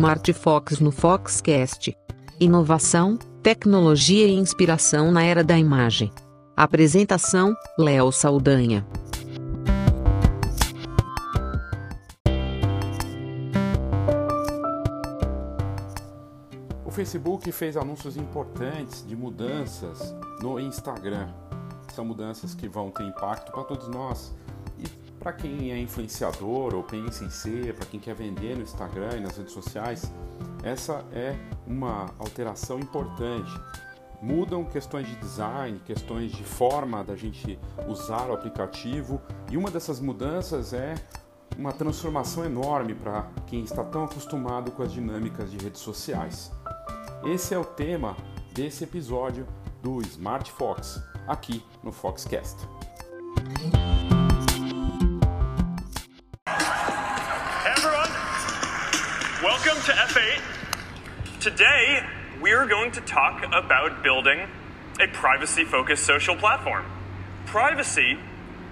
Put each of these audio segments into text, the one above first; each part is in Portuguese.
Smart Fox no Foxcast. Inovação, tecnologia e inspiração na era da imagem. Apresentação: Léo Saldanha. O Facebook fez anúncios importantes de mudanças no Instagram. São mudanças que vão ter impacto para todos nós. Para quem é influenciador ou pensa em ser, para quem quer vender no Instagram e nas redes sociais, essa é uma alteração importante. Mudam questões de design, questões de forma da gente usar o aplicativo, e uma dessas mudanças é uma transformação enorme para quem está tão acostumado com as dinâmicas de redes sociais. Esse é o tema desse episódio do Smart Fox, aqui no Foxcast. Welcome to F8. Today, we're going to talk about building a privacy focused social platform. Privacy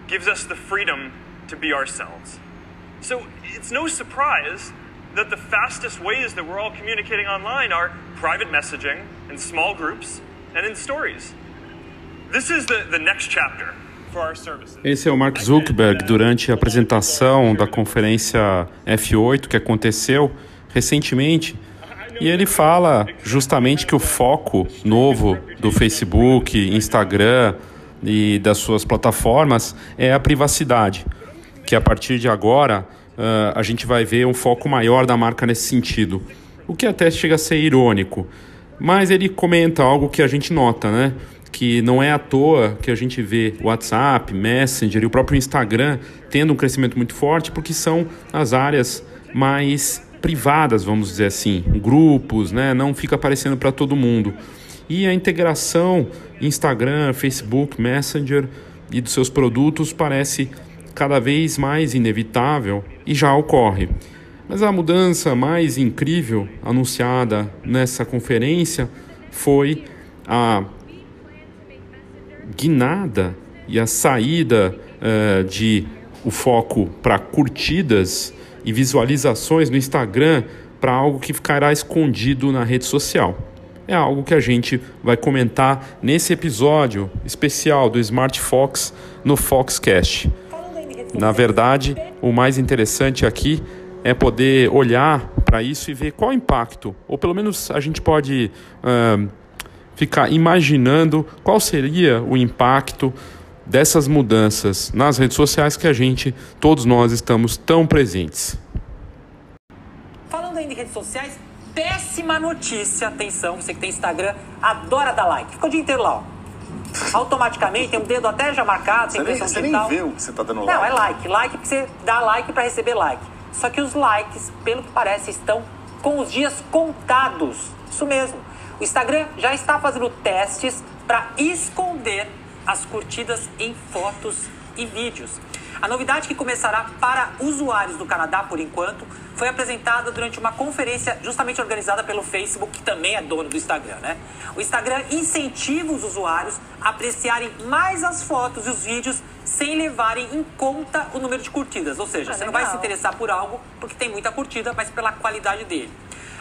gives us the freedom to be ourselves. So it's no surprise that the fastest ways that we're all communicating online are private messaging, in small groups, and in stories. This is the, the next chapter for our services. Esse é o Mark Zuckerberg durante a apresentação da conferência F8 que aconteceu recentemente. E ele fala justamente que o foco novo do Facebook, Instagram e das suas plataformas é a privacidade. Que a partir de agora uh, a gente vai ver um foco maior da marca nesse sentido. O que até chega a ser irônico. Mas ele comenta algo que a gente nota, né? Que não é à toa que a gente vê WhatsApp, Messenger e o próprio Instagram tendo um crescimento muito forte, porque são as áreas mais privadas, vamos dizer assim, grupos, né? Não fica aparecendo para todo mundo. E a integração Instagram, Facebook, Messenger e dos seus produtos parece cada vez mais inevitável e já ocorre. Mas a mudança mais incrível anunciada nessa conferência foi a guinada e a saída uh, de o foco para curtidas e visualizações no Instagram para algo que ficará escondido na rede social. É algo que a gente vai comentar nesse episódio especial do Smart Fox no Foxcast. Na verdade, o mais interessante aqui é poder olhar para isso e ver qual o impacto, ou pelo menos a gente pode uh, ficar imaginando qual seria o impacto dessas mudanças nas redes sociais que a gente, todos nós, estamos tão presentes. Falando ainda em redes sociais, péssima notícia, atenção, você que tem Instagram, adora dar like, fica o dia inteiro lá, ó automaticamente tem um dedo até já marcado, tem impressão você digital. nem vê o que você tá dando like. Não, é like. Like porque você dá like para receber like. Só que os likes, pelo que parece, estão com os dias contados. Isso mesmo. O Instagram já está fazendo testes para esconder as curtidas em fotos e vídeos. A novidade que começará para usuários do Canadá por enquanto foi apresentada durante uma conferência justamente organizada pelo Facebook, que também é dono do Instagram, né? O Instagram incentiva os usuários a apreciarem mais as fotos e os vídeos sem levarem em conta o número de curtidas. Ou seja, ah, você legal. não vai se interessar por algo porque tem muita curtida, mas pela qualidade dele.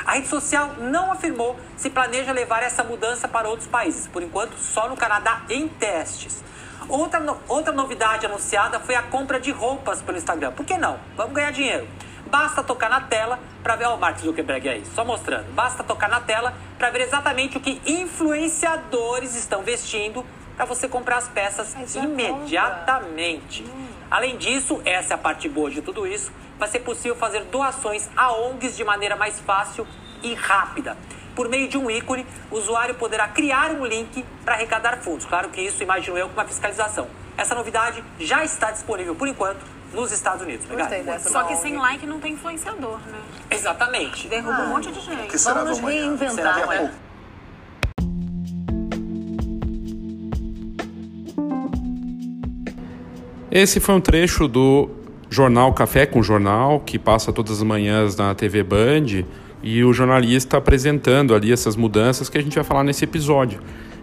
A rede social não afirmou se planeja levar essa mudança para outros países. Por enquanto, só no Canadá em testes. Outra, no, outra novidade anunciada foi a compra de roupas pelo Instagram. Por que não? Vamos ganhar dinheiro. Basta tocar na tela para ver o Mark Zuckerberg aí, só mostrando. Basta tocar na tela para ver exatamente o que influenciadores estão vestindo para você comprar as peças imediatamente. Hum. Além disso, essa é a parte boa de tudo isso, vai ser possível fazer doações a ONGs de maneira mais fácil e rápida. Por meio de um ícone, o usuário poderá criar um link para arrecadar fundos. Claro que isso, imagino eu, com uma fiscalização. Essa novidade já está disponível, por enquanto, nos Estados Unidos. Gostei dessa. Só que sem like não tem influenciador, né? Exatamente. Derruba ah, um monte de gente. Que será Vamos nos reinventar. Será Esse foi um trecho do jornal Café com Jornal, que passa todas as manhãs na TV Band, e o jornalista apresentando ali essas mudanças que a gente vai falar nesse episódio.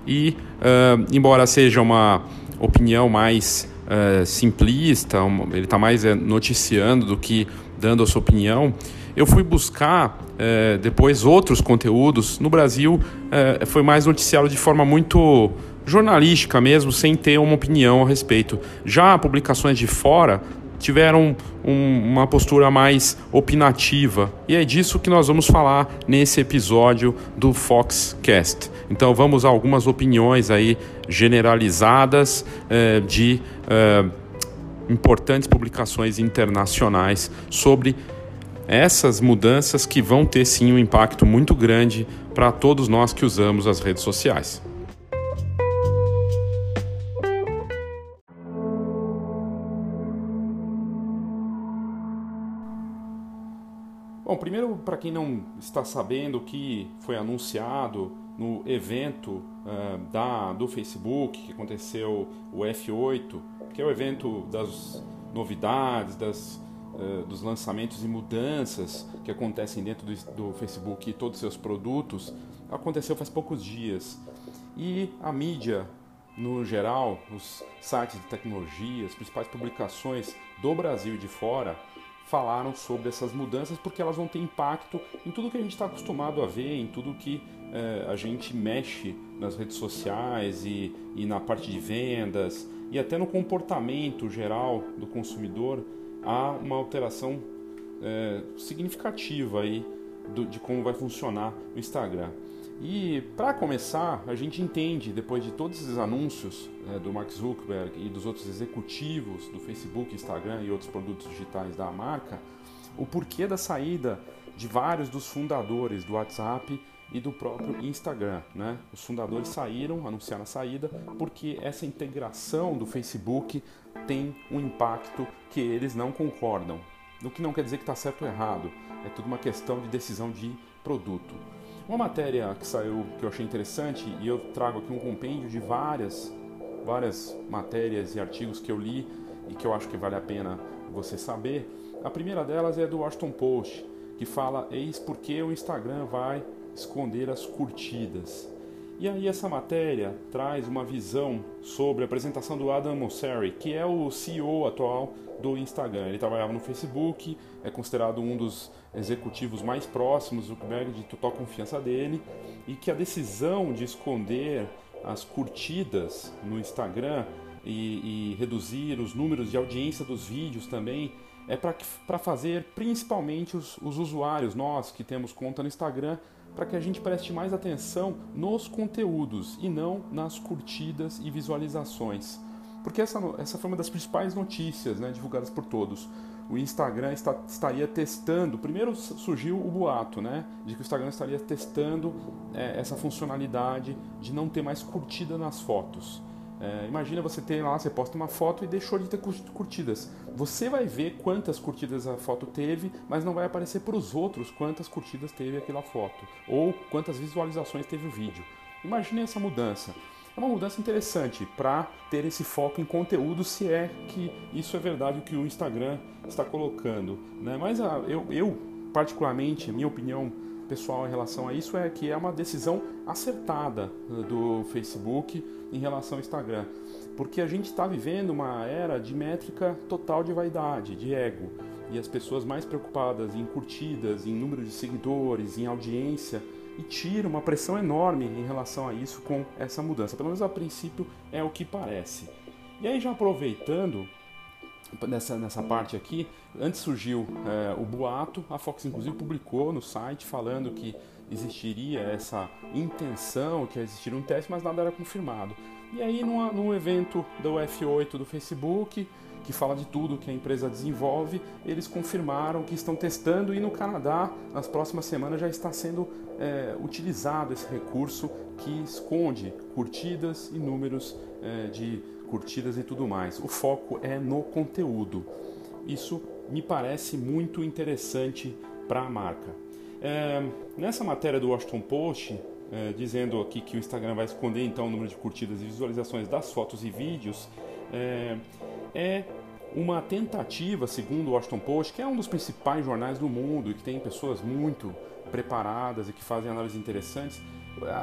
E, uh, embora seja uma opinião mais uh, simplista, um, ele está mais uh, noticiando do que dando a sua opinião, eu fui buscar é, depois outros conteúdos. No Brasil, é, foi mais noticiado de forma muito jornalística mesmo, sem ter uma opinião a respeito. Já publicações de fora tiveram um, uma postura mais opinativa. E é disso que nós vamos falar nesse episódio do Foxcast. Então vamos a algumas opiniões aí generalizadas eh, de eh, importantes publicações internacionais sobre essas mudanças que vão ter sim um impacto muito grande para todos nós que usamos as redes sociais. Bom, primeiro, para quem não está sabendo o que foi anunciado no evento uh, da, do Facebook, que aconteceu o F8, que é o evento das novidades, das, uh, dos lançamentos e mudanças que acontecem dentro do, do Facebook e todos os seus produtos, aconteceu faz poucos dias. E a mídia, no geral, os sites de tecnologia, as principais publicações do Brasil e de fora, falaram sobre essas mudanças porque elas vão ter impacto em tudo que a gente está acostumado a ver, em tudo que eh, a gente mexe nas redes sociais e, e na parte de vendas e até no comportamento geral do consumidor há uma alteração eh, significativa aí do, de como vai funcionar o Instagram. E para começar, a gente entende, depois de todos esses anúncios né, do Mark Zuckerberg e dos outros executivos do Facebook, Instagram e outros produtos digitais da marca, o porquê da saída de vários dos fundadores do WhatsApp e do próprio Instagram. Né? Os fundadores saíram, anunciaram a saída, porque essa integração do Facebook tem um impacto que eles não concordam. O que não quer dizer que está certo ou errado, é tudo uma questão de decisão de produto. Uma matéria que saiu que eu achei interessante e eu trago aqui um compêndio de várias várias matérias e artigos que eu li e que eu acho que vale a pena você saber. A primeira delas é do Washington Post, que fala eis porque o Instagram vai esconder as curtidas. E aí essa matéria traz uma visão sobre a apresentação do Adam Mosseri, que é o CEO atual do Instagram. Ele trabalhava no Facebook, é considerado um dos executivos mais próximos do Zuckerberg, de total confiança dele, e que a decisão de esconder as curtidas no Instagram e, e reduzir os números de audiência dos vídeos também é para fazer principalmente os, os usuários, nós que temos conta no Instagram, para que a gente preste mais atenção nos conteúdos e não nas curtidas e visualizações. Porque essa, essa foi uma das principais notícias né, divulgadas por todos. O Instagram está, estaria testando. Primeiro surgiu o boato, né? De que o Instagram estaria testando é, essa funcionalidade de não ter mais curtida nas fotos. É, imagina você ter lá, você posta uma foto e deixou de ter curtidas. Você vai ver quantas curtidas a foto teve, mas não vai aparecer para os outros quantas curtidas teve aquela foto ou quantas visualizações teve o vídeo. Imagine essa mudança. É uma mudança interessante para ter esse foco em conteúdo, se é que isso é verdade o que o Instagram está colocando. Né? Mas a, ah, eu, eu, particularmente, minha opinião pessoal em relação a isso é que é uma decisão acertada eh, do Facebook em relação ao Instagram, porque a gente está vivendo uma era de métrica total de vaidade, de ego, e as pessoas mais preocupadas em curtidas, em número de seguidores, em audiência, e tira uma pressão enorme em relação a isso com essa mudança. Pelo menos a princípio é o que parece. E aí já aproveitando nessa, nessa parte aqui, antes surgiu é, o boato, a Fox inclusive publicou no site falando que existiria essa intenção, que existiria um teste, mas nada era confirmado. E aí no, no evento do F8 do Facebook, que fala de tudo que a empresa desenvolve, eles confirmaram que estão testando e no Canadá, nas próximas semanas, já está sendo é, utilizado esse recurso que esconde curtidas e números é, de curtidas e tudo mais. O foco é no conteúdo. Isso me parece muito interessante para a marca. É, nessa matéria do Washington Post, é, dizendo aqui que o Instagram vai esconder então o número de curtidas e visualizações das fotos e vídeos, é, é uma tentativa, segundo o Washington Post, que é um dos principais jornais do mundo e que tem pessoas muito preparadas e que fazem análises interessantes,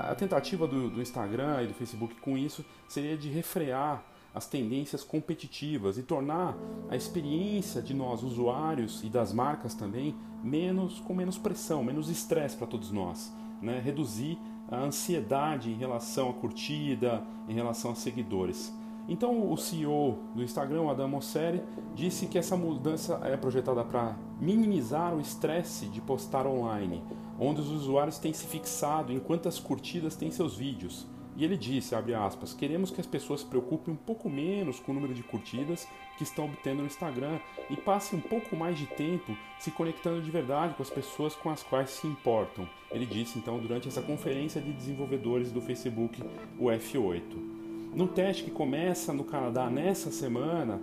a tentativa do, do Instagram e do Facebook com isso seria de refrear as tendências competitivas e tornar a experiência de nós usuários e das marcas também menos com menos pressão, menos estresse para todos nós, né? Reduzir a ansiedade em relação à curtida, em relação a seguidores. Então o CEO do Instagram, Adam Mosseri, disse que essa mudança é projetada para minimizar o estresse de postar online, onde os usuários têm se fixado em quantas curtidas têm seus vídeos. E ele disse, aspas, queremos que as pessoas se preocupem um pouco menos com o número de curtidas que estão obtendo no Instagram e passem um pouco mais de tempo se conectando de verdade com as pessoas com as quais se importam. Ele disse então durante essa conferência de desenvolvedores do Facebook, o F8. No teste que começa no Canadá nessa semana,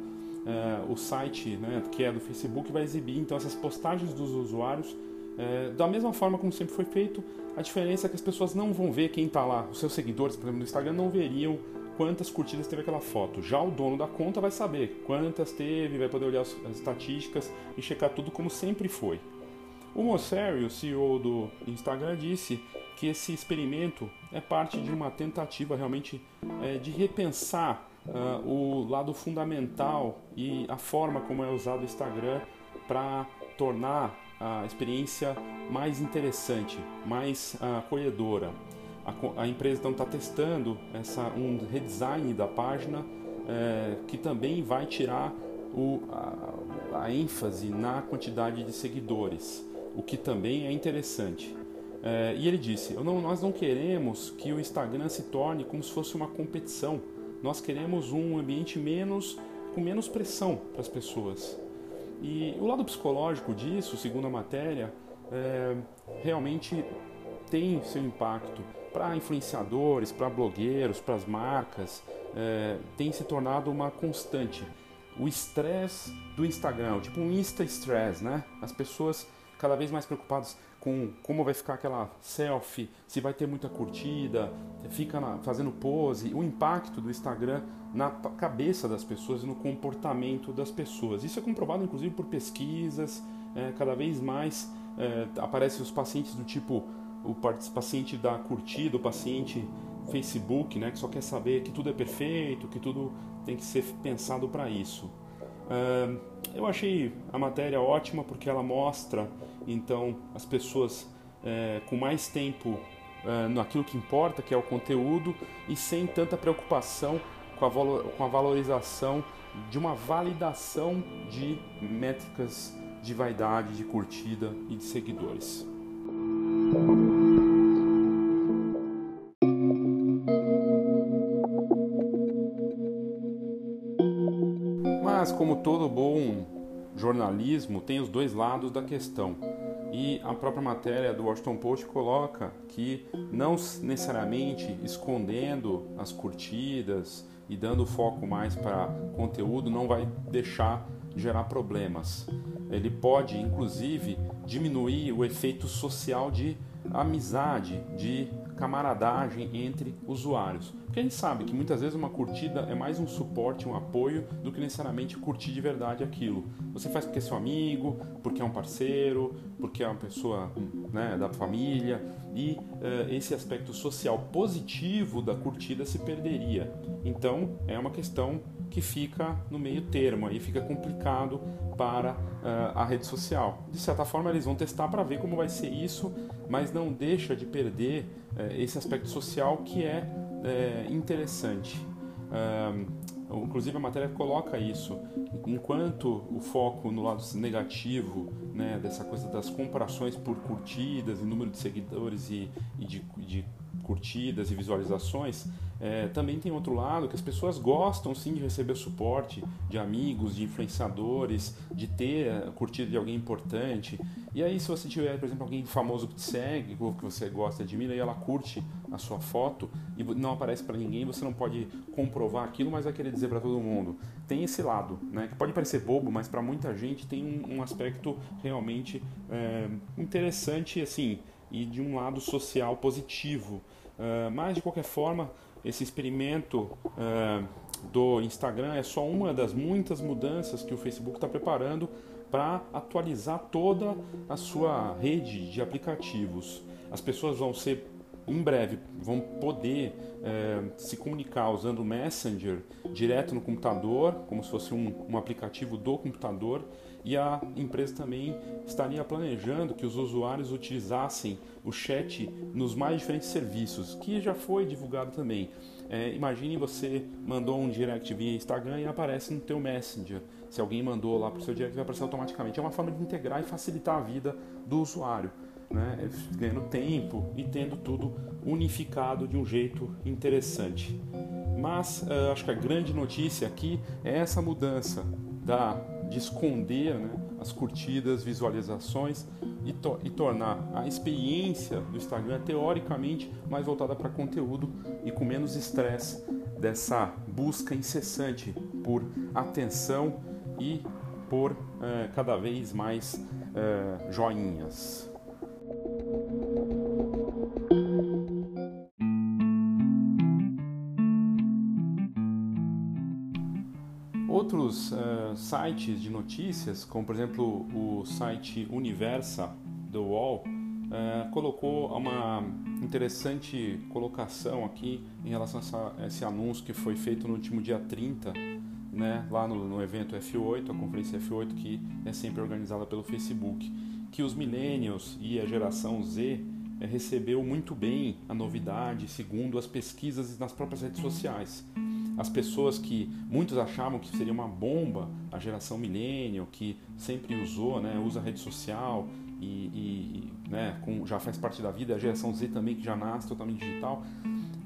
eh, o site né, que é do Facebook vai exibir então essas postagens dos usuários é, da mesma forma como sempre foi feito, a diferença é que as pessoas não vão ver quem está lá. Os seus seguidores, por exemplo, no Instagram, não veriam quantas curtidas teve aquela foto. Já o dono da conta vai saber quantas teve, vai poder olhar as, estatísticas e checar tudo como sempre foi. O Mosseri, o CEO do Instagram, disse que esse experimento é parte de uma tentativa realmente é, de repensar uh, o lado fundamental e a forma como é usado o Instagram para tornar a experiência mais interessante, mais uh, acolhedora. A, a empresa então está testando essa, um redesign da página é, que também vai tirar o, a, a, ênfase na quantidade de seguidores, o que também é interessante. É, e ele disse: não, Nós não queremos que o Instagram se torne como se fosse uma competição. Nós queremos um ambiente menos com menos pressão para as pessoas. E o lado psicológico disso, segundo a matéria, é, realmente tem seu impacto para influenciadores, para blogueiros, para as marcas, é, tem se tornado uma constante. O estresse do Instagram, tipo um Insta stress, né? As pessoas cada vez mais preocupadas com como vai ficar aquela selfie, se vai ter muita curtida, fica na, fazendo pose, o impacto do Instagram na cabeça das pessoas e no comportamento das pessoas. Isso é comprovado inclusive por pesquisas, é, cada vez mais é, aparecem os pacientes do tipo o paciente da curtida, o paciente Facebook, né, que só quer saber que tudo é perfeito, que tudo tem que ser pensado para isso. Uh, eu achei a matéria ótima porque ela mostra então as pessoas é, com mais tempo é, naquilo que importa, que é o conteúdo, e sem tanta preocupação com a, com a valorização de uma validação de métricas de vaidade, de curtida e de seguidores. Mas, como todo bom jornalismo, tem os dois lados da questão. E a própria matéria do Washington Post coloca que não necessariamente escondendo as curtidas e dando foco mais para conteúdo não vai deixar gerar problemas. Ele pode, inclusive, diminuir o efeito social de amizade, de camaradagem entre usuários. Porque a gente sabe que muitas vezes uma curtida é mais um suporte, um apoio, do que necessariamente curtir de verdade aquilo. Você faz porque é seu amigo, porque é um parceiro, porque é uma pessoa né, da família, e uh, esse aspecto social positivo da curtida se perderia. Então é uma questão que fica no meio termo, aí fica complicado para uh, a rede social. De certa forma, eles vão testar para ver como vai ser isso, mas não deixa de perder uh, esse aspecto social que é uh, interessante. inclusive, a matéria coloca isso. Enquanto o foco no lado negativo, né, dessa coisa das comparações por curtidas e número de seguidores e, e de, de curtidas e visualizações, é, também tem outro lado que as pessoas gostam sim de receber suporte de amigos, de influenciadores, de ter a curtida de alguém importante. E aí, se você tiver, por exemplo, alguém famoso que te segue, ou que você gosta admira, e ela curte a sua foto e não aparece para ninguém, você não pode comprovar aquilo, mas vai querer dizer para todo mundo. Tem esse lado, né, que pode parecer bobo, mas para muita gente tem um, um aspecto realmente é, interessante, assim, e de um lado social positivo. Uh, mas de qualquer forma, esse experimento uh, do Instagram é só uma das muitas mudanças que o Facebook está preparando para atualizar toda a sua rede de aplicativos. As pessoas vão ser em breve vão poder é, se comunicar usando o Messenger direto no computador, como se fosse um, um aplicativo do computador, e a empresa também estaria planejando que os usuários utilizassem o chat nos mais diferentes serviços, que já foi divulgado também. É, imagine você mandou um direct via Instagram e aparece no teu Messenger. Se alguém mandou lá para o seu direct, vai aparecer automaticamente. É uma forma de integrar e facilitar a vida do usuário né, ganhando tempo e tendo tudo unificado de um jeito interessante. Mas uh, acho que a grande notícia aqui é essa mudança da, de esconder né, as curtidas, visualizações e, to e tornar a experiência do Instagram teoricamente mais voltada para conteúdo e com menos estresse dessa busca incessante por atenção e por uh, cada vez mais uh, joinhas. Sites de notícias, como por exemplo o site Universa do UOL, uh, colocou uma interessante colocação aqui em relação a, essa, esse anúncio que foi feito no último dia 30, né, lá no, no evento F8, a conferência F8 que é sempre organizada pelo Facebook, que os millennials e a geração Z uh, recebeu muito bem a novidade segundo as pesquisas nas próprias redes sociais as pessoas que muitos achavam que seria uma bomba, a geração milênio, que sempre usou, né, usa rede social e, e né, com, já faz parte da vida, a geração Z também que já nasce totalmente digital.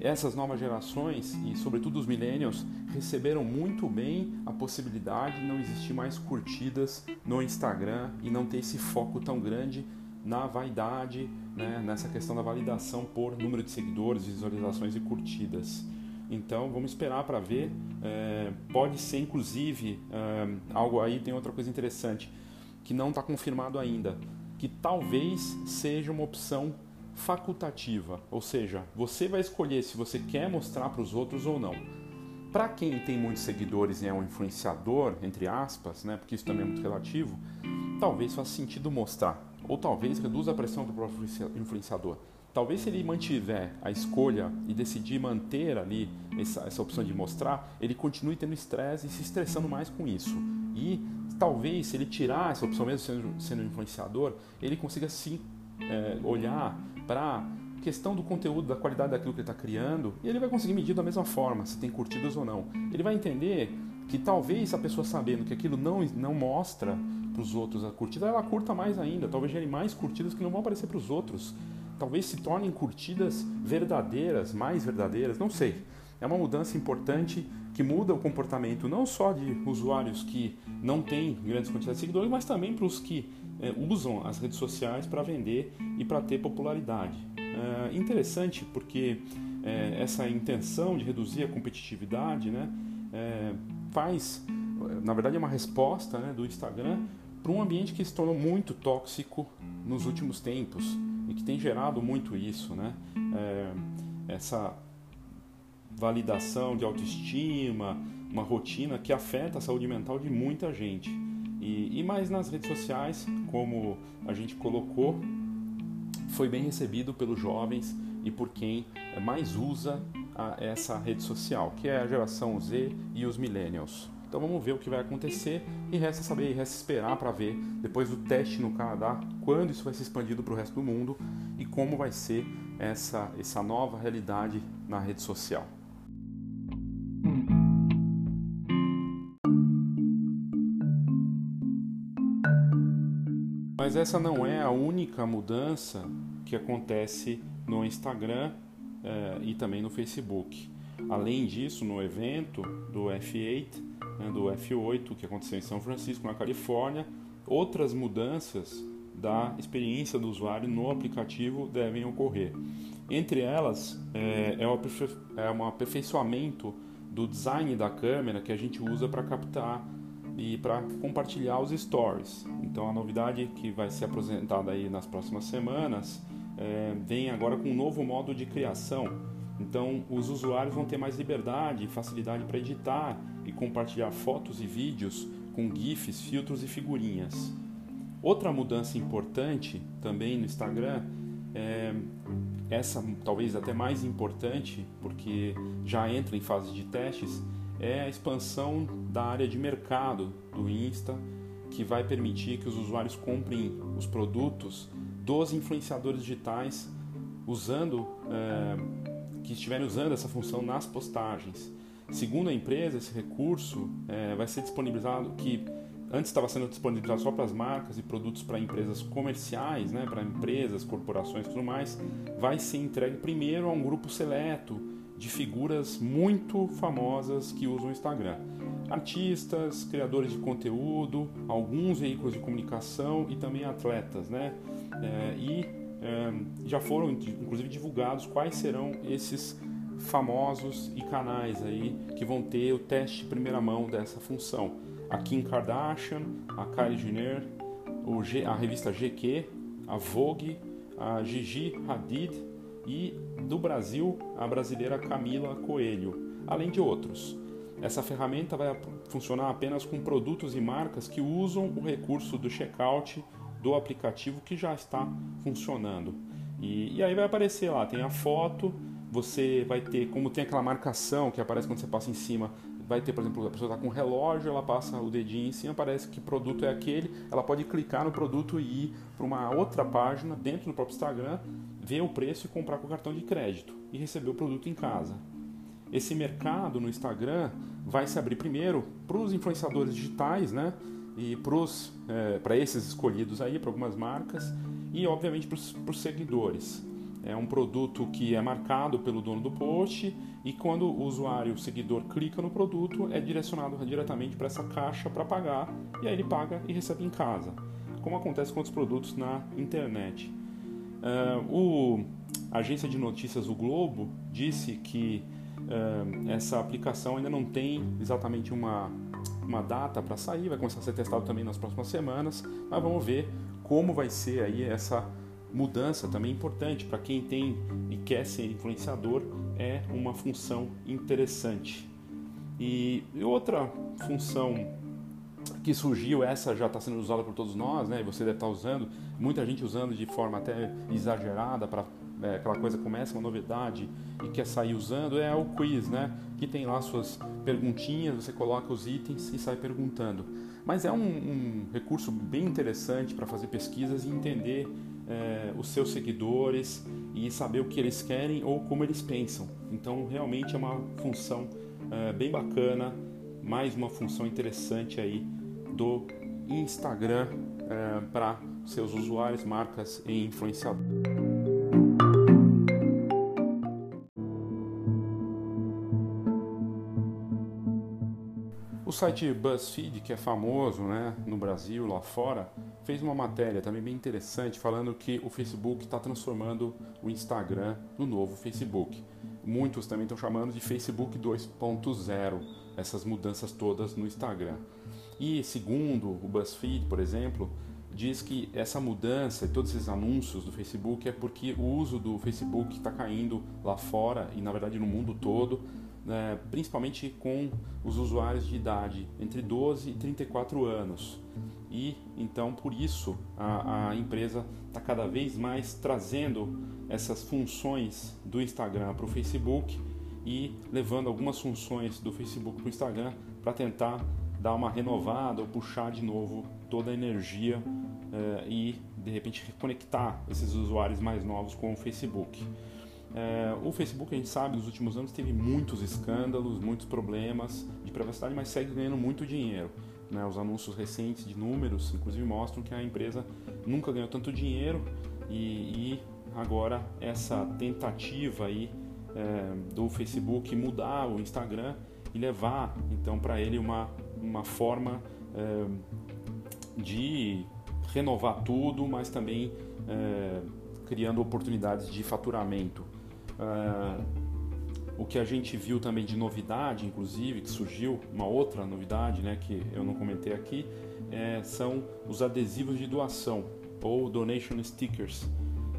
Essas novas gerações e sobretudo os millennials receberam muito bem a possibilidade de não existir mais curtidas no Instagram e não ter esse foco tão grande na vaidade, né, nessa questão da validação por número de seguidores, visualizações e curtidas. Então vamos esperar para ver. É, pode ser inclusive é, algo aí tem outra coisa interessante que não está confirmado ainda, que talvez seja uma opção facultativa, ou seja, você vai escolher se você quer mostrar para os outros ou não. Para quem tem muitos seguidores e é um influenciador, entre aspas, né, porque isso também é muito relativo, talvez faça sentido mostrar, ou talvez reduza a pressão do próprio influenciador. Talvez se ele mantiver a escolha e decidir manter ali essa, essa opção de mostrar, ele continue tendo estresse e se estressando mais com isso. E talvez se ele tirar essa opção mesmo sendo, sendo influenciador, ele consiga sim é, olhar para questão do conteúdo, da qualidade daquilo que ele está criando, e ele vai conseguir medir da mesma forma, se tem curtidas ou não. Ele vai entender que talvez a pessoa sabendo que aquilo não, não mostra para os outros a curtida, ela curta mais ainda, talvez gere mais curtidas que não vão aparecer para os outros talvez se tornem curtidas verdadeiras, mais verdadeiras, não sei. É uma mudança importante que muda o comportamento não só de usuários que não têm grandes quantidades de seguidores, mas também para os que é, usam as redes sociais para vender e para ter popularidade. É interessante porque é, essa intenção de reduzir a competitividade né, faz, na verdade, é uma resposta né, do Instagram para um ambiente que se tornou muito tóxico nos últimos tempos e que tem gerado muito isso, né? É, essa validação de autoestima, uma rotina que afeta a saúde mental de muita gente. E, e mais nas redes sociais, como a gente colocou, foi bem recebido pelos jovens e por quem mais usa a, essa rede social, que é a geração Z e os millennials. Então vamos ver o que vai acontecer e resta saber e resta esperar para ver depois do teste no Canadá quando isso vai ser expandido para o resto do mundo e como vai ser essa essa nova realidade na rede social. Mas essa não é a única mudança que acontece no Instagram eh, e também no Facebook. Além disso, no evento do F8, né, do F8 que aconteceu em São Francisco, na Califórnia, outras mudanças da experiência do usuário no aplicativo devem ocorrer. Entre elas, é, é, um aperfeiçoamento do design da câmera que a gente usa para captar e para compartilhar os stories. Então, a novidade que vai ser apresentada aí nas próximas semanas é, vem agora com um novo modo de criação então, os usuários vão ter mais liberdade e facilidade para editar e compartilhar fotos e vídeos com GIFs, filtros e figurinhas. Outra mudança importante também no Instagram é, essa talvez até mais importante, porque já entra em fase de testes, é a expansão da área de mercado do Insta, que vai permitir que os usuários comprem os produtos dos influenciadores digitais usando é, que estiverem usando essa função nas postagens. Segundo a empresa, esse recurso é, vai ser disponibilizado que antes estava sendo disponibilizado só para as marcas e produtos para empresas comerciais, né, para empresas, corporações e tudo mais, vai ser entregue primeiro a um grupo seleto de figuras muito famosas que usam o Instagram. Artistas, criadores de conteúdo, alguns veículos de comunicação e também atletas, né? É, e já foram inclusive divulgados quais serão esses famosos e canais aí que vão ter o teste primeira mão dessa função a Kim Kardashian, a Kylie Jenner, a revista GQ, a Vogue, a Gigi Hadid e do Brasil a brasileira Camila Coelho, além de outros. Essa ferramenta vai funcionar apenas com produtos e marcas que usam o recurso do checkout do aplicativo que já está funcionando. E, e aí vai aparecer lá, tem a foto, você vai ter, como tem aquela marcação que aparece quando você passa em cima vai ter, por exemplo, a pessoa está com um relógio, ela passa o dedinho em cima, parece que produto é aquele, ela pode clicar no produto e ir para uma outra página dentro do próprio Instagram, ver o preço e comprar com cartão de crédito e receber o produto em casa. Esse mercado no Instagram vai se abrir primeiro para os influenciadores digitais, né? E para é, esses escolhidos aí, para algumas marcas, e obviamente para os seguidores. É um produto que é marcado pelo dono do post e quando o usuário, o seguidor, clica no produto, é direcionado diretamente para essa caixa para pagar e aí ele paga e recebe em casa, como acontece com outros produtos na internet. Uh, o, a agência de notícias O Globo disse que uh, essa aplicação ainda não tem exatamente uma, uma data para sair, vai começar a ser testado também nas próximas semanas, mas vamos ver como vai ser aí essa mudança também importante para quem tem e quer ser influenciador é uma função interessante. E outra função que surgiu, essa já está sendo usada por todos nós, né? Você deve estar tá usando, muita gente usando de forma até exagerada para é, aquela coisa começa uma novidade e quer sair usando é o quiz, né? Que tem lá suas perguntinhas, você coloca os itens e sai perguntando. Mas é um, um recurso bem interessante para fazer pesquisas e entender é, os seus seguidores e saber o que eles querem ou como eles pensam. Então, realmente é uma função é, bem bacana, mais uma função interessante aí do Instagram é, para seus usuários, marcas e influenciadores. O site BuzzFeed, que é famoso né, no Brasil, lá fora, fez uma matéria também bem interessante falando que o Facebook está transformando o Instagram no novo Facebook. Muitos também estão chamando de Facebook 2.0, essas mudanças todas no Instagram. E segundo o BuzzFeed, por exemplo, diz que essa mudança e todos esses anúncios do Facebook é porque o uso do Facebook está caindo lá fora e na verdade no mundo todo né, principalmente com os usuários de idade entre 12 e 34 anos. E então por isso a, a empresa está cada vez mais trazendo essas funções do Instagram para o Facebook e levando algumas funções do Facebook para o Instagram para tentar dar uma renovada ou puxar de novo toda a energia eh, e de repente reconectar esses usuários mais novos com o Facebook. É, o Facebook, a gente sabe, nos últimos anos teve muitos escândalos, muitos problemas de privacidade, mas segue ganhando muito dinheiro. Né? Os anúncios recentes de números, inclusive, mostram que a empresa nunca ganhou tanto dinheiro e, e agora essa tentativa aí é, do Facebook mudar o Instagram e levar então para ele uma, uma forma é, de renovar tudo, mas também é, criando oportunidades de faturamento. Uh, o que a gente viu também de novidade, inclusive, que surgiu, uma outra novidade né, que eu não comentei aqui, é, são os adesivos de doação, ou donation stickers,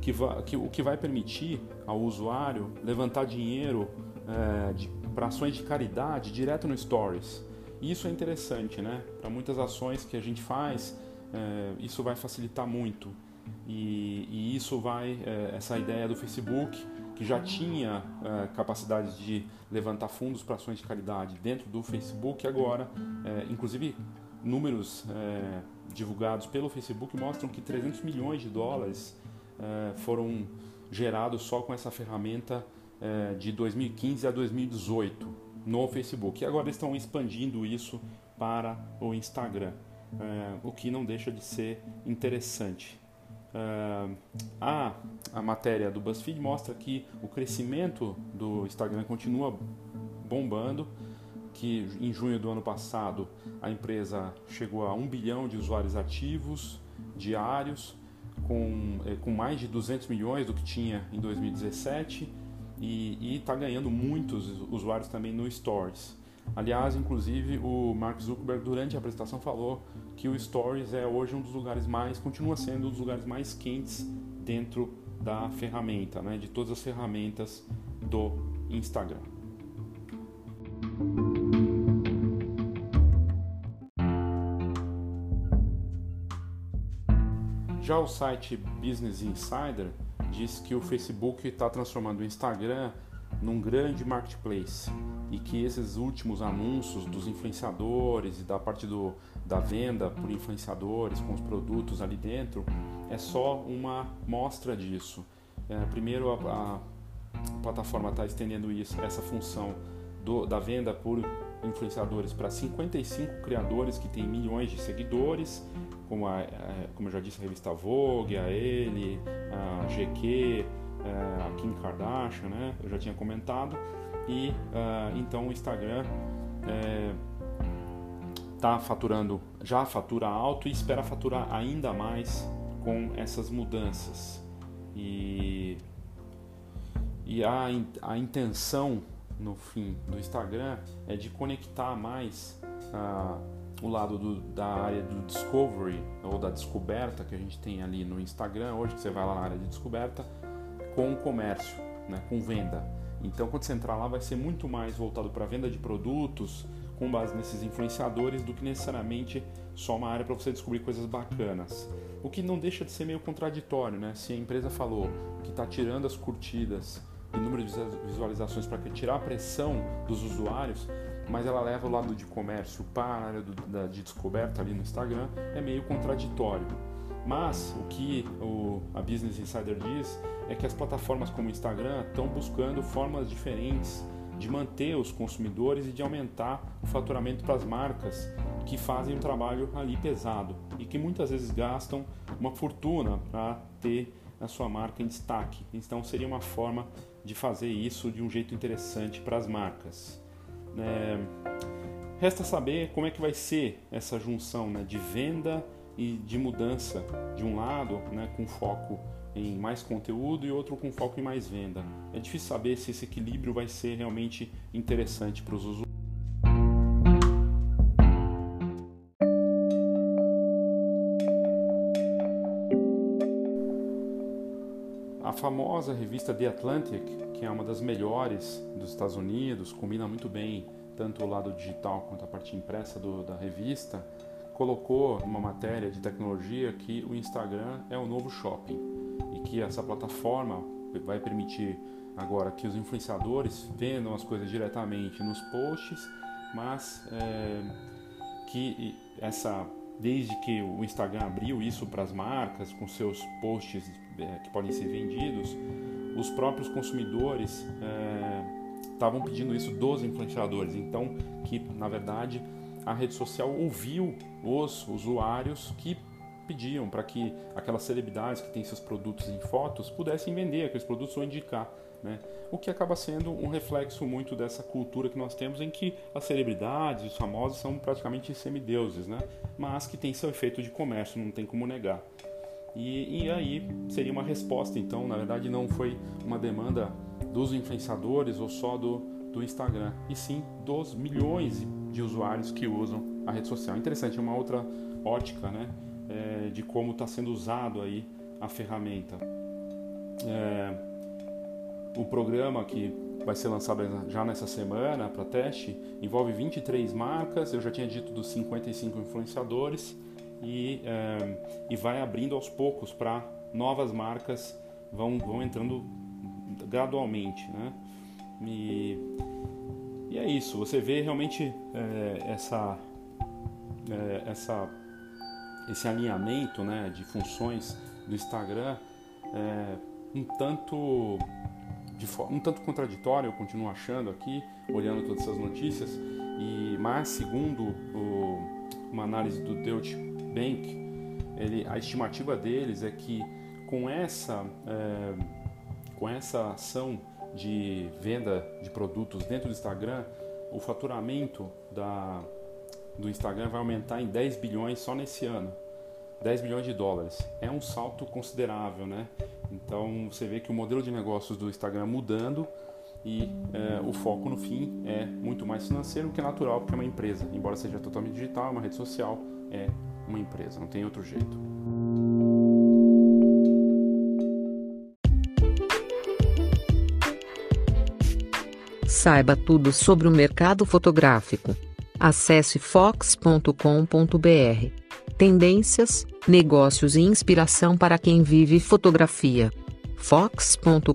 que, que o que vai permitir ao usuário levantar dinheiro é, para ações de caridade direto no Stories. Isso é interessante, né? Para muitas ações que a gente faz, é, isso vai facilitar muito. E, e isso vai, é, essa ideia do Facebook, já tinha é, capacidade de levantar fundos para ações de caridade dentro do Facebook, agora, é, inclusive números é, divulgados pelo Facebook mostram que 300 milhões de dólares foram gerados só com essa ferramenta de 2015 a 2018 no Facebook. E agora estão expandindo isso para o Instagram, o que não deixa de ser interessante. Uh, a, a matéria do BuzzFeed mostra que o crescimento do Instagram continua bombando, que em junho do ano passado a empresa chegou a 1 bilhão de usuários ativos diários, com, eh, com mais de 200 milhões do que tinha em 2017 e está ganhando muitos usuários também no Stories. Aliás, inclusive, o Mark Zuckerberg, durante a apresentação, falou que o Stories é hoje um dos lugares mais, continua sendo um dos lugares mais quentes dentro da ferramenta, né, de todas as ferramentas do Instagram. Já o site Business Insider diz que o Facebook está transformando o Instagram num grande marketplace e que esses últimos anúncios dos influenciadores e da parte do, da venda por influenciadores com os produtos ali dentro é só uma mostra disso. É, primeiro, a, a plataforma está estendendo isso, essa função do, da venda por influenciadores para 55 criadores que têm milhões de seguidores, como, a, a, como eu já disse, a revista Vogue, a Ele, a GQ, é, a Kim Kardashian, né? Eu já tinha comentado. E uh, então o Instagram está é, faturando, já fatura alto e espera faturar ainda mais com essas mudanças. E, e a, a intenção no fim do Instagram é de conectar mais uh, o lado do, da área do discovery ou da descoberta que a gente tem ali no Instagram hoje que você vai lá na área de descoberta com o comércio, né, com venda. Então, quando você entrar lá, vai ser muito mais voltado para venda de produtos com base nesses influenciadores do que necessariamente só uma área para você descobrir coisas bacanas. O que não deixa de ser meio contraditório, né? Se a empresa falou que está tirando as curtidas e número de visualizações para tirar a pressão dos usuários, mas ela leva o lado de comércio para a área de descoberta ali no Instagram, é meio contraditório. Mas o que o, a Business Insider diz é que as plataformas como o Instagram estão buscando formas diferentes de manter os consumidores e de aumentar o faturamento para as marcas que fazem um trabalho ali pesado e que muitas vezes gastam uma fortuna para ter a sua marca em destaque. Então seria uma forma de fazer isso de um jeito interessante para as marcas. É... Resta saber como é que vai ser essa junção né, de venda e de mudança de um lado, né, com foco em mais conteúdo e outro com foco em mais venda. É difícil saber se esse equilíbrio vai ser realmente interessante para os usuários. A famosa revista The Atlantic, que é uma das melhores dos Estados Unidos, combina muito bem tanto o lado digital quanto a parte impressa do, da revista, colocou uma matéria de tecnologia que o Instagram é o novo shopping e que essa plataforma vai permitir agora que os influenciadores vendam as coisas diretamente nos posts, mas é, que essa desde que o Instagram abriu isso para as marcas com seus posts é, que podem ser vendidos, os próprios consumidores estavam é, pedindo isso dos influenciadores. Então, que na verdade a rede social ouviu os usuários que pediam para que aquelas celebridades que têm seus produtos em fotos pudessem vender aqueles produtos ou indicar. Né? O que acaba sendo um reflexo muito dessa cultura que nós temos em que as celebridades, os famosos são praticamente semideuses, né? mas que tem seu efeito de comércio, não tem como negar. E, e aí seria uma resposta, então, na verdade não foi uma demanda dos influenciadores ou só do, do Instagram, e sim dos milhões de usuários que usam a rede social. Interessante, é uma outra ótica né, é, de como está sendo usado aí a ferramenta. É, o programa que vai ser lançado já nessa semana para teste envolve 23 marcas, eu já tinha dito dos 55 influenciadores e, é, e vai abrindo aos poucos para novas marcas vão, vão entrando gradualmente, né? E, e é isso, você vê realmente é, essa, é, essa, esse alinhamento né, de funções do Instagram é, um tanto de, um tanto contraditório, eu continuo achando aqui, olhando todas essas notícias, e mas segundo o, uma análise do Deutsche Bank, ele, a estimativa deles é que com essa, é, com essa ação de venda de produtos dentro do Instagram, o faturamento da, do Instagram vai aumentar em 10 bilhões só nesse ano. 10 bilhões de dólares. É um salto considerável, né? Então você vê que o modelo de negócios do Instagram mudando e é, o foco no fim é muito mais financeiro, que é natural porque é uma empresa. Embora seja totalmente digital, é uma rede social, é uma empresa, não tem outro jeito. Saiba tudo sobre o mercado fotográfico. Acesse fox.com.br. Tendências, negócios e inspiração para quem vive fotografia. fox.com.br.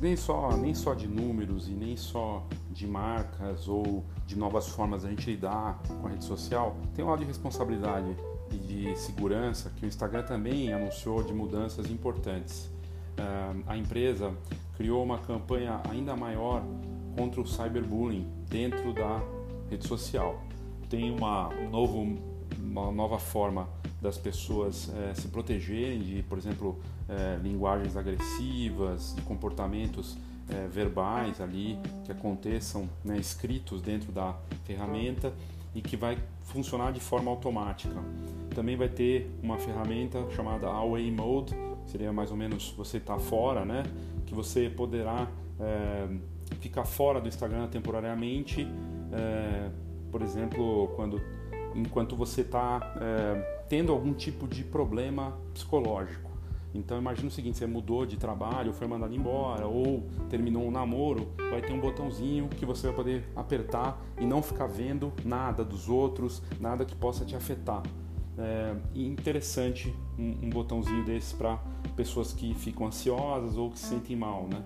Nem só, nem só de números e nem só de marcas ou de novas formas de a gente lidar com a rede social, tem um lado de responsabilidade e de segurança que o Instagram também anunciou de mudanças importantes. Uh, a empresa criou uma campanha ainda maior contra o cyberbullying dentro da rede social. Tem uma, um novo, uma nova forma das pessoas eh, se protegerem de, por exemplo, eh, linguagens agressivas, de comportamentos eh, verbais ali que aconteçam né, escritos dentro da ferramenta e que vai funcionar de forma automática. Também vai ter uma ferramenta chamada Away Mode, seria mais ou menos você estar tá fora, né? Que você poderá é, ficar fora do Instagram temporariamente, é, por exemplo, quando enquanto você está é, tendo algum tipo de problema psicológico. Então imagina o seguinte, você mudou de trabalho, foi mandado embora ou terminou um namoro, vai ter um botãozinho que você vai poder apertar e não ficar vendo nada dos outros, nada que possa te afetar. É interessante um, um botãozinho desse para pessoas que ficam ansiosas ou que se sentem mal, né?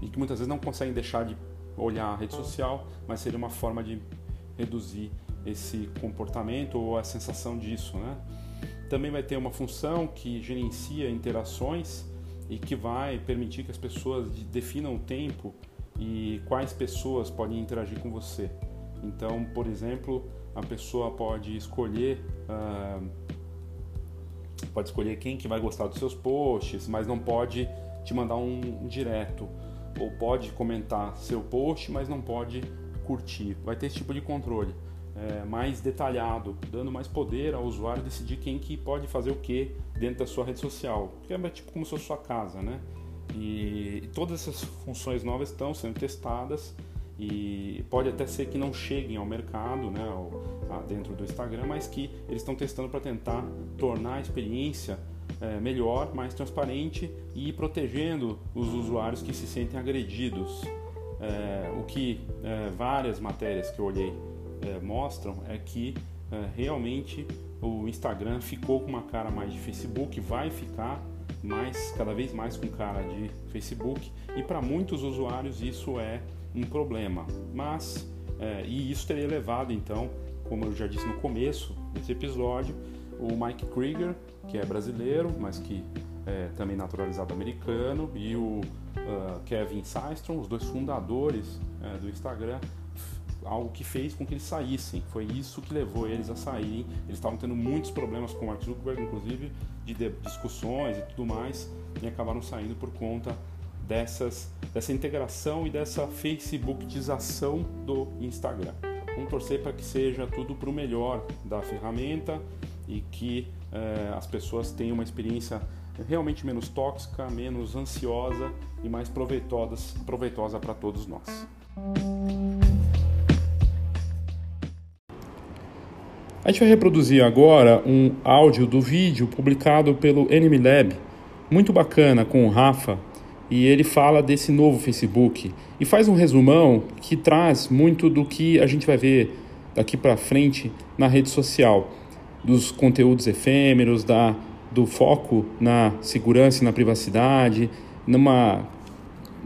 E que muitas vezes não conseguem deixar de olhar a rede social, mas seria uma forma de reduzir esse comportamento ou a sensação disso, né? Também vai ter uma função que gerencia interações e que vai permitir que as pessoas definam o tempo e quais pessoas podem interagir com você. Então, por exemplo, a pessoa pode escolher uh, pode escolher quem que vai gostar dos seus posts, mas não pode te mandar um, um direto ou pode comentar seu post, mas não pode curtir. Vai ter esse tipo de controle é, mais detalhado, dando mais poder ao usuário decidir quem que pode fazer o que dentro da sua rede social, que é tipo como se fosse sua casa, né? E, todas essas funções novas estão sendo testadas e pode até ser que não cheguem ao mercado, né, dentro do Instagram, mas que eles estão testando para tentar tornar a experiência é, melhor, mais transparente e protegendo os usuários que se sentem agredidos. É, o que é, várias matérias que eu olhei é, mostram é que é, realmente o Instagram ficou com uma cara mais de Facebook, vai ficar mais cada vez mais com cara de Facebook e para muitos usuários isso é um problema. Mas é, e isso teria levado então, como eu já disse no começo desse episódio, o Mike Krieger, que é brasileiro, mas que é também naturalizado americano, e o uh, Kevin Systrom, os dois fundadores do Instagram, algo que fez com que eles saíssem. Foi isso que levou eles a saírem. Eles estavam tendo muitos problemas com o Mark Zuckerberg, inclusive de discussões e tudo mais, e acabaram saindo por conta dessas, dessa integração e dessa facebookização do Instagram. Vamos torcer para que seja tudo para o melhor da ferramenta e que eh, as pessoas tenham uma experiência realmente menos tóxica, menos ansiosa e mais proveitosa, para todos nós. A gente vai reproduzir agora um áudio do vídeo publicado pelo Enemy Lab, muito bacana com o Rafa e ele fala desse novo Facebook e faz um resumão que traz muito do que a gente vai ver daqui para frente na rede social, dos conteúdos efêmeros, da, do foco na segurança e na privacidade, numa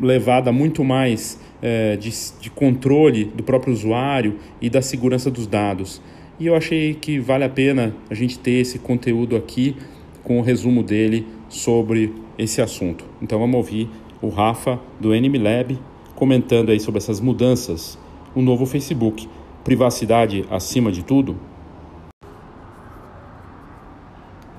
levada muito mais é, de, de controle do próprio usuário e da segurança dos dados. E eu achei que vale a pena a gente ter esse conteúdo aqui com o resumo dele sobre esse assunto. Então vamos ouvir o Rafa do Anime Lab comentando aí sobre essas mudanças, o novo Facebook, privacidade acima de tudo.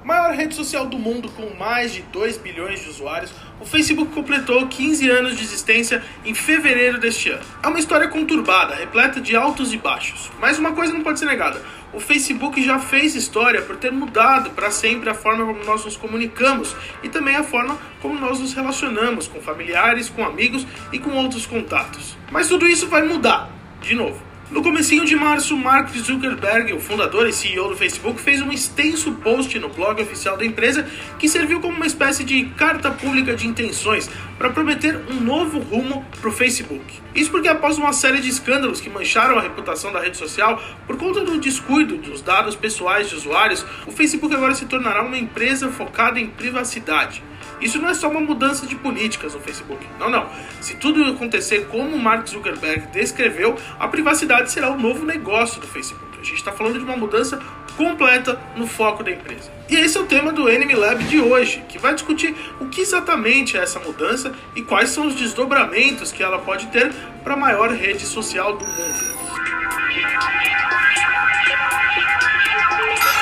Maior rede social do mundo com mais de 2 bilhões de usuários, o Facebook completou 15 anos de existência em fevereiro deste ano. É uma história conturbada, repleta de altos e baixos, mas uma coisa não pode ser negada: o Facebook já fez história por ter mudado para sempre a forma como nós nos comunicamos e também a forma como nós nos relacionamos com familiares, com amigos e com outros contatos. Mas tudo isso vai mudar, de novo. No comecinho de março, Mark Zuckerberg, o fundador e CEO do Facebook, fez um extenso post no blog oficial da empresa que serviu como uma espécie de carta pública de intenções para prometer um novo rumo para o Facebook. Isso porque após uma série de escândalos que mancharam a reputação da rede social por conta do descuido dos dados pessoais de usuários, o Facebook agora se tornará uma empresa focada em privacidade. Isso não é só uma mudança de políticas no Facebook. Não, não. Se tudo acontecer como Mark Zuckerberg descreveu, a privacidade será o novo negócio do Facebook. A gente está falando de uma mudança completa no foco da empresa. E esse é o tema do Enemy Lab de hoje, que vai discutir o que exatamente é essa mudança e quais são os desdobramentos que ela pode ter para a maior rede social do mundo.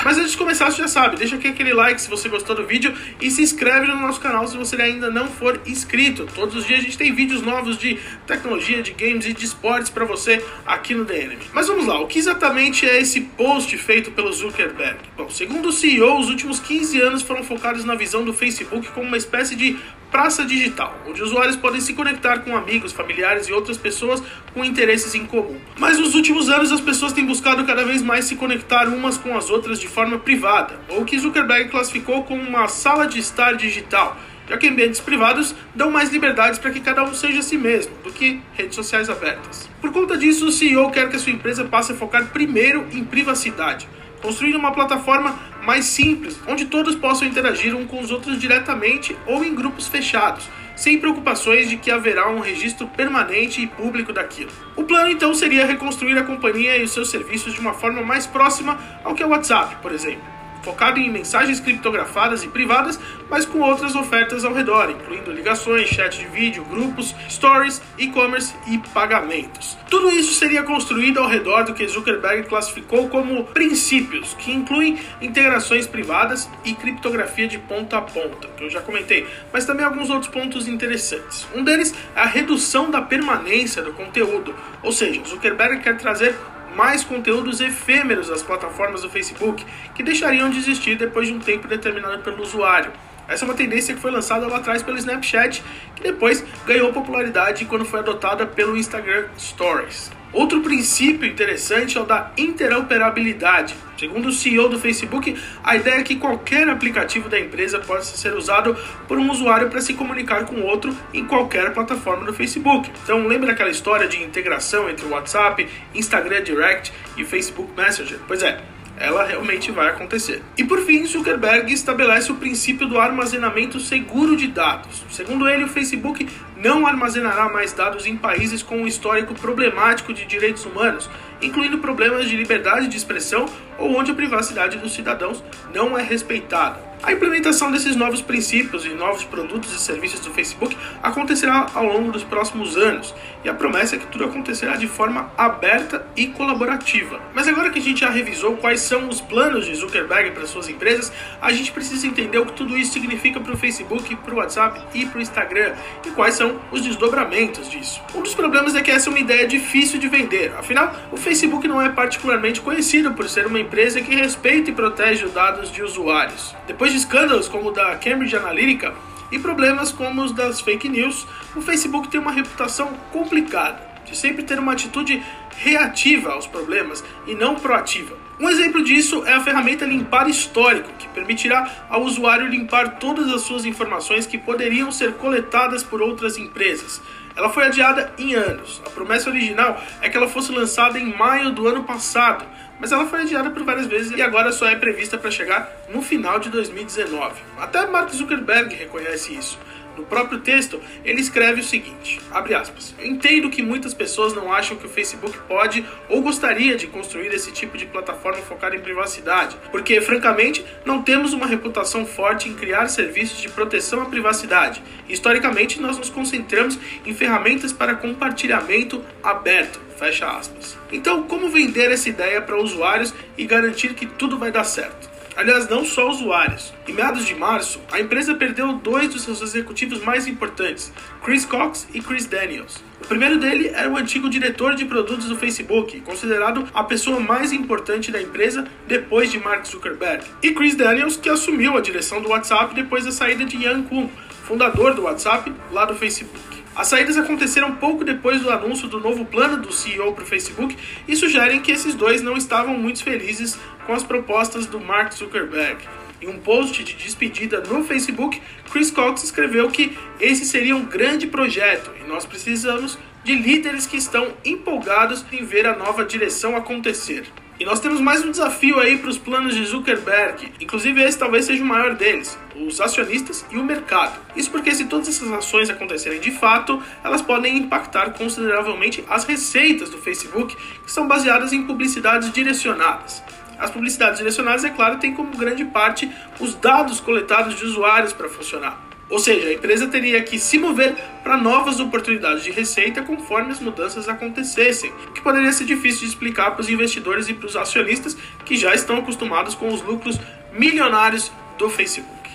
Mas antes de começar, você já sabe, deixa aqui aquele like se você gostou do vídeo e se inscreve no nosso canal se você ainda não for inscrito. Todos os dias a gente tem vídeos novos de tecnologia, de games e de esportes para você aqui no Enemy. Mas vamos lá, o que exatamente é esse post feito pelo Zuckerberg? Bom, segundo o CEO, os últimos 15 anos foram focados na visão do Facebook como uma espécie de praça digital, onde usuários podem se conectar com amigos, familiares e outras pessoas com interesses em comum. Mas nos últimos anos as pessoas têm buscado cada vez mais se conectar umas com as outras de forma privada, ou o que Zuckerberg classificou como uma sala de estar digital, já que ambientes privados dão mais liberdades para que cada um seja si mesmo do que redes sociais abertas. Por conta disso, o CEO quer que a sua empresa passe a focar primeiro em privacidade, construindo uma plataforma mais simples, onde todos possam interagir um com os outros diretamente ou em grupos fechados, sem preocupações de que haverá um registro permanente e público daquilo. O plano então seria reconstruir a companhia e os seus serviços de uma forma mais próxima ao que é o WhatsApp, por exemplo focado em mensagens criptografadas e privadas, mas com outras ofertas ao redor, incluindo ligações, chat de vídeo, grupos, stories, e-commerce e pagamentos. Tudo isso seria construído ao redor do que Zuckerberg classificou como princípios, que incluem integrações privadas e criptografia de ponta a ponta, que eu já comentei, mas também alguns outros pontos interessantes. Um deles é a redução da permanência do conteúdo, ou seja, Zuckerberg quer trazer mais conteúdos efêmeros às plataformas do Facebook, que deixariam de existir depois de um tempo determinado pelo usuário. Essa é uma tendência que foi lançada lá atrás pelo Snapchat, que depois ganhou popularidade quando foi adotada pelo Instagram Stories. Outro princípio interessante é o da interoperabilidade. Segundo o CEO do Facebook, a ideia é que qualquer aplicativo da empresa possa ser usado por um usuário para se comunicar com outro em qualquer plataforma do Facebook. Então, lembra aquela história de integração entre o WhatsApp, Instagram Direct e Facebook Messenger? Pois é, ela realmente vai acontecer. E por fim, Zuckerberg estabelece o princípio do armazenamento seguro de dados. Segundo ele, o Facebook não armazenará mais dados em países com um histórico problemático de direitos humanos, incluindo problemas de liberdade de expressão ou onde a privacidade dos cidadãos não é respeitada. A implementação desses novos princípios e novos produtos e serviços do Facebook acontecerá ao longo dos próximos anos, e a promessa é que tudo acontecerá de forma aberta e colaborativa. Mas agora que a gente já revisou quais são os planos de Zuckerberg para suas empresas, a gente precisa entender o que tudo isso significa para o Facebook, para o WhatsApp e para o Instagram, e quais são os desdobramentos disso. Um dos problemas é que essa é uma ideia difícil de vender, afinal, o Facebook não é particularmente conhecido por ser uma empresa que respeita e protege os dados de usuários. Depois de escândalos como o da Cambridge Analytica e problemas como os das fake news, o Facebook tem uma reputação complicada. de sempre ter uma atitude reativa aos problemas e não proativa. Um exemplo disso é a ferramenta Limpar Histórico, que permitirá ao usuário limpar todas as suas informações que poderiam ser coletadas por outras empresas. Ela foi adiada em anos. A promessa original é que ela fosse lançada em maio do ano passado, mas ela foi adiada por várias vezes e agora só é prevista para chegar no final de 2019. Até Mark Zuckerberg reconhece isso. No próprio texto, ele escreve o seguinte: aspas. Entendo que muitas pessoas não acham que o Facebook pode ou gostaria de construir esse tipo de plataforma focada em privacidade, porque, francamente, não temos uma reputação forte em criar serviços de proteção à privacidade. Historicamente, nós nos concentramos em ferramentas para compartilhamento aberto. Fecha aspas. Então, como vender essa ideia para usuários e garantir que tudo vai dar certo? Aliás, não só usuários. Em meados de março, a empresa perdeu dois dos seus executivos mais importantes, Chris Cox e Chris Daniels. O primeiro dele era o antigo diretor de produtos do Facebook, considerado a pessoa mais importante da empresa depois de Mark Zuckerberg. E Chris Daniels, que assumiu a direção do WhatsApp depois da saída de Yan Kuhn, fundador do WhatsApp lá do Facebook. As saídas aconteceram pouco depois do anúncio do novo plano do CEO para o Facebook e sugerem que esses dois não estavam muito felizes com as propostas do Mark Zuckerberg. Em um post de despedida no Facebook, Chris Cox escreveu que esse seria um grande projeto e nós precisamos de líderes que estão empolgados em ver a nova direção acontecer. E nós temos mais um desafio aí para os planos de Zuckerberg, inclusive esse talvez seja o maior deles, os acionistas e o mercado. Isso porque se todas essas ações acontecerem de fato, elas podem impactar consideravelmente as receitas do Facebook, que são baseadas em publicidades direcionadas. As publicidades direcionadas, é claro, têm como grande parte os dados coletados de usuários para funcionar. Ou seja, a empresa teria que se mover para novas oportunidades de receita conforme as mudanças acontecessem, o que poderia ser difícil de explicar para os investidores e para os acionistas que já estão acostumados com os lucros milionários do Facebook.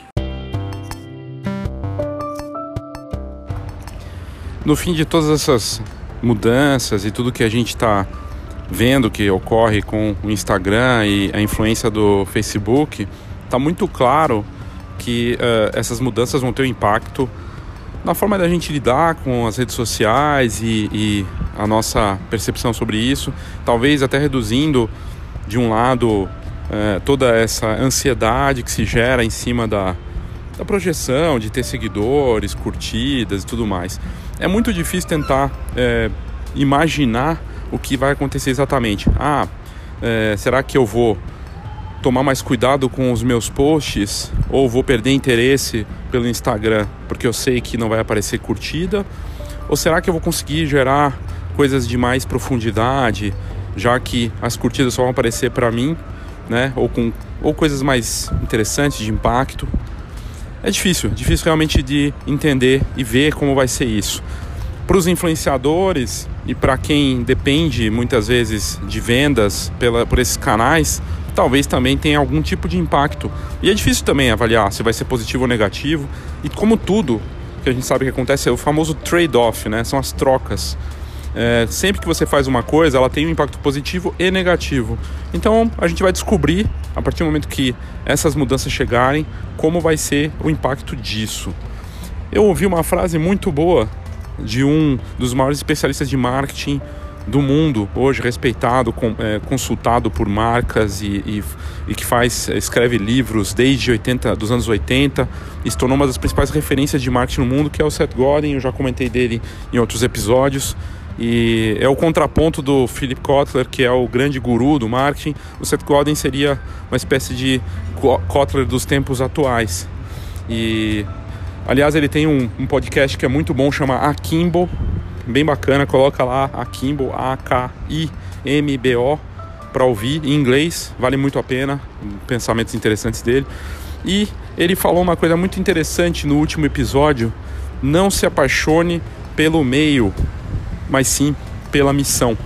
No fim de todas essas mudanças e tudo que a gente está vendo que ocorre com o Instagram e a influência do Facebook, está muito claro que uh, essas mudanças vão ter um impacto na forma da gente lidar com as redes sociais e, e, a nossa percepção sobre isso, talvez até reduzindo de um lado uh, toda essa ansiedade que se gera em cima da, da projeção, de ter seguidores, curtidas e tudo mais. É muito difícil tentar uh, imaginar o que vai acontecer exatamente. Ah, será que eu vou tomar mais cuidado com os meus posts ou vou perder interesse pelo Instagram porque eu sei que não vai aparecer curtida? Ou será que eu vou conseguir gerar coisas de mais profundidade, já que as curtidas só vão aparecer para mim, né? Ou com ou coisas mais interessantes de impacto? É difícil, difícil realmente de entender e ver como vai ser isso. Para os influenciadores e para quem depende muitas vezes de vendas pela, por esses canais, talvez também tenha algum tipo de impacto. E é difícil também avaliar se vai ser positivo ou negativo. E como tudo que a gente sabe que acontece é o famoso trade-off, né? São as trocas. É, sempre que você faz uma coisa, ela tem um impacto positivo e negativo. Então a gente vai descobrir, a partir do momento que essas mudanças chegarem, como vai ser o impacto disso. Eu ouvi uma frase muito boa de um dos maiores especialistas de marketing do mundo hoje respeitado, com, é, consultado por marcas e, e, e, que faz escreve livros desde 80, dos anos 80 e se tornou uma das principais referências de marketing no mundo, que é o Seth Godin. Eu já comentei dele em outros episódios. E é o contraponto do Philip Kotler, que é o grande guru do marketing. O Seth Godin seria uma espécie de Kotler dos tempos atuais. E aliás, ele tem um, um podcast que é muito bom, chama Akimbo, bem bacana, coloca lá Akimbo, A-K-I-M-B-O, para ouvir em inglês, vale muito a pena, pensamentos interessantes dele. E ele falou uma coisa muito interessante no último episódio: não se apaixone pelo meio, mas sim pela missão.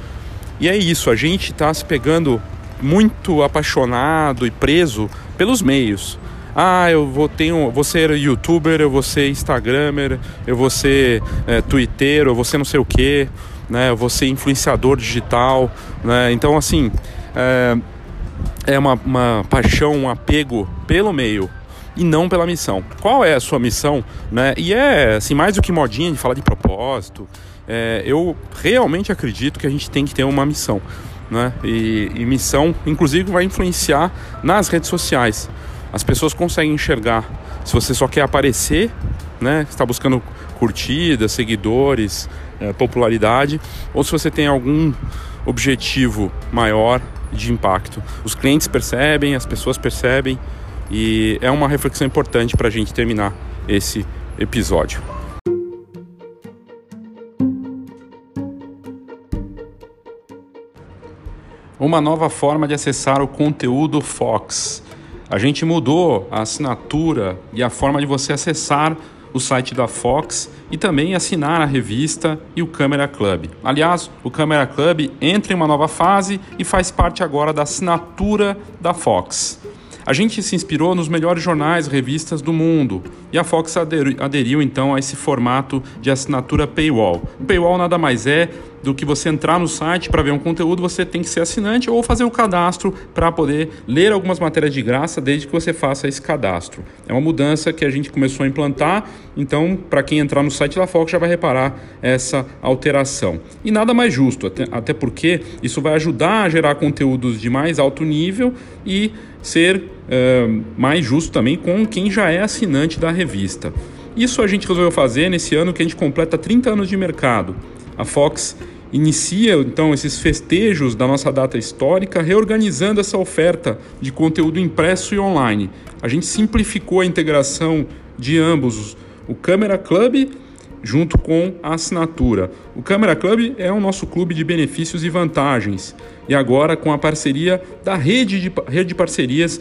E é isso, a gente está se pegando muito apaixonado e preso pelos meios ah, eu vou, tenho, vou ser youtuber, eu vou ser instagramer, eu vou ser é, twitter, eu vou ser não sei o que, né? Eu vou ser influenciador digital, né? Então, assim, é, é uma, uma paixão, um apego pelo meio e não pela missão. Qual é a sua missão, né? E é assim mais do que modinha de falar de propósito é, eu realmente acredito que a gente tem que ter uma missão. Né? E, e missão, inclusive, vai influenciar nas redes sociais. As pessoas conseguem enxergar. Se você só quer aparecer, né? está buscando curtidas, seguidores, é, popularidade, ou se você tem algum objetivo maior de impacto. Os clientes percebem, as pessoas percebem, e é uma reflexão importante para a gente terminar esse episódio. Uma nova forma de acessar o conteúdo Fox. A gente mudou a assinatura e a forma de você acessar o site da Fox e também assinar a revista e o Câmera Club. Aliás, o Câmera Club entra em uma nova fase e faz parte agora da assinatura da Fox. A gente se inspirou nos melhores jornais e revistas do mundo e a Fox aderiu, então a esse formato de assinatura paywall. Paywall nada mais é do que você entrar no site para ver um conteúdo, você tem que ser assinante ou fazer o cadastro para poder ler algumas matérias de graça desde que você faça esse cadastro. É uma mudança que a gente começou a implantar, então para quem entrar no site da Fox já vai reparar essa alteração. E nada mais justo, até porque isso vai ajudar a gerar conteúdos de mais alto nível e ser mais justo também com quem já é assinante da revista. Isso a gente resolveu fazer nesse ano que a gente completa 30 anos de mercado. A Fox inicia então esses festejos da nossa data histórica, reorganizando essa oferta de conteúdo impresso e online. A gente simplificou a integração de ambos, o Câmera Club junto com a assinatura. O Câmera Club é o nosso clube de benefícios e vantagens. E agora com a parceria da rede de, rede de parcerias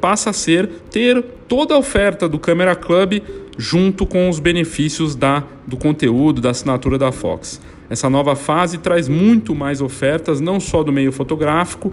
passa a ser ter toda a oferta do Camera Club junto com os benefícios da, do conteúdo, da assinatura da Fox. Essa nova fase traz muito mais ofertas, não só do meio fotográfico,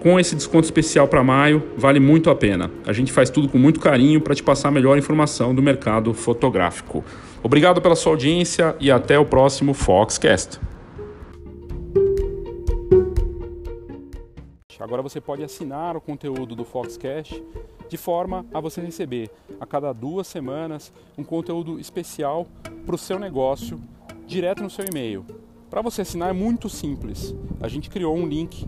com esse desconto especial para maio, vale muito a pena. A gente faz tudo com muito carinho para te passar a melhor informação do mercado fotográfico. Obrigado pela sua audiência e até o próximo Foxcast. Agora você pode assinar o conteúdo do Foxcast de forma a você receber a cada duas semanas um conteúdo especial para o seu negócio direto no seu e-mail. Para você assinar é muito simples. A gente criou um link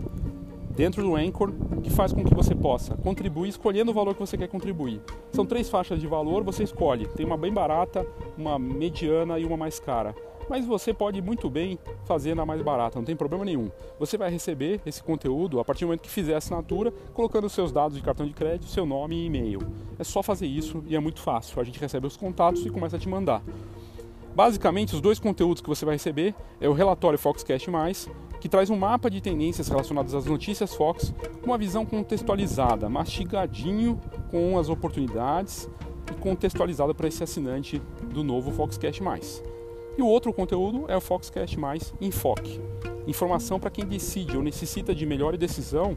dentro do Anchor que faz com que você possa contribuir escolhendo o valor que você quer contribuir. São três faixas de valor, você escolhe. Tem uma bem barata, uma mediana e uma mais cara. Mas você pode muito bem fazer na mais barata, não tem problema nenhum. Você vai receber esse conteúdo a partir do momento que fizer a assinatura, colocando seus dados de cartão de crédito, seu nome e e-mail. É só fazer isso e é muito fácil. A gente recebe os contatos e começa a te mandar. Basicamente, os dois conteúdos que você vai receber é o relatório Foxcast+, que traz um mapa de tendências relacionadas às notícias Fox, com uma visão contextualizada, mastigadinho com as oportunidades e contextualizada para esse assinante do novo Foxcast+. E o outro conteúdo é o Foxcast+, Enfoque. Informação para quem decide ou necessita de melhor decisão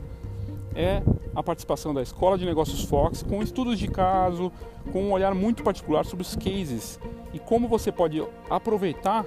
é a participação da Escola de Negócios Fox com estudos de caso, com um olhar muito particular sobre os cases e como você pode aproveitar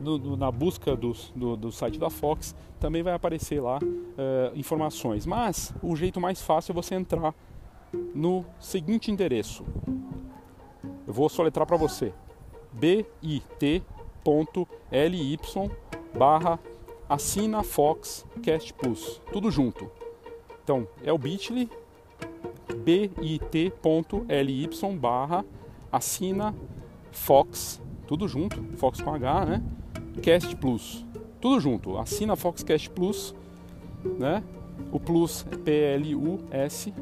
no, no, na busca do, do, do, site da Fox, também vai aparecer lá uh, informações. Mas o jeito mais fácil é você entrar no seguinte endereço. Eu vou soletrar para você: bit.ly barra assina Fox Cast Plus, tudo junto. Então é o bit.ly bit.ly barra assina Fox, tudo junto, Fox com H, né? Cast Plus. Tudo junto. Assina a Foxcast Plus, né? O Plus é P-L-U-S.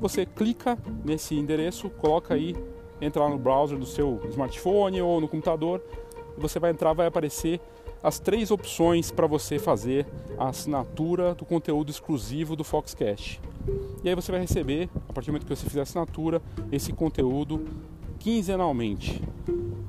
Você clica nesse endereço, coloca aí, entra lá no browser do seu smartphone ou no computador. Você vai entrar, vai aparecer as três opções para você fazer a assinatura do conteúdo exclusivo do Foxcast. E aí você vai receber, a partir do momento que você fizer a assinatura, esse conteúdo quinzenalmente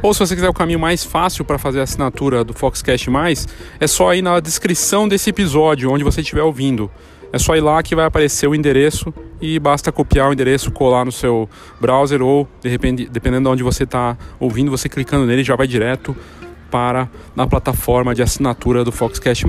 Ou se você quiser o caminho mais fácil para fazer a assinatura do Foxcast Mais, é só ir na descrição desse episódio, onde você estiver ouvindo. É só ir lá que vai aparecer o endereço e basta copiar o endereço, colar no seu browser ou, de repente, dependendo de onde você está ouvindo, você clicando nele já vai direto para na plataforma de assinatura do Foxcast+.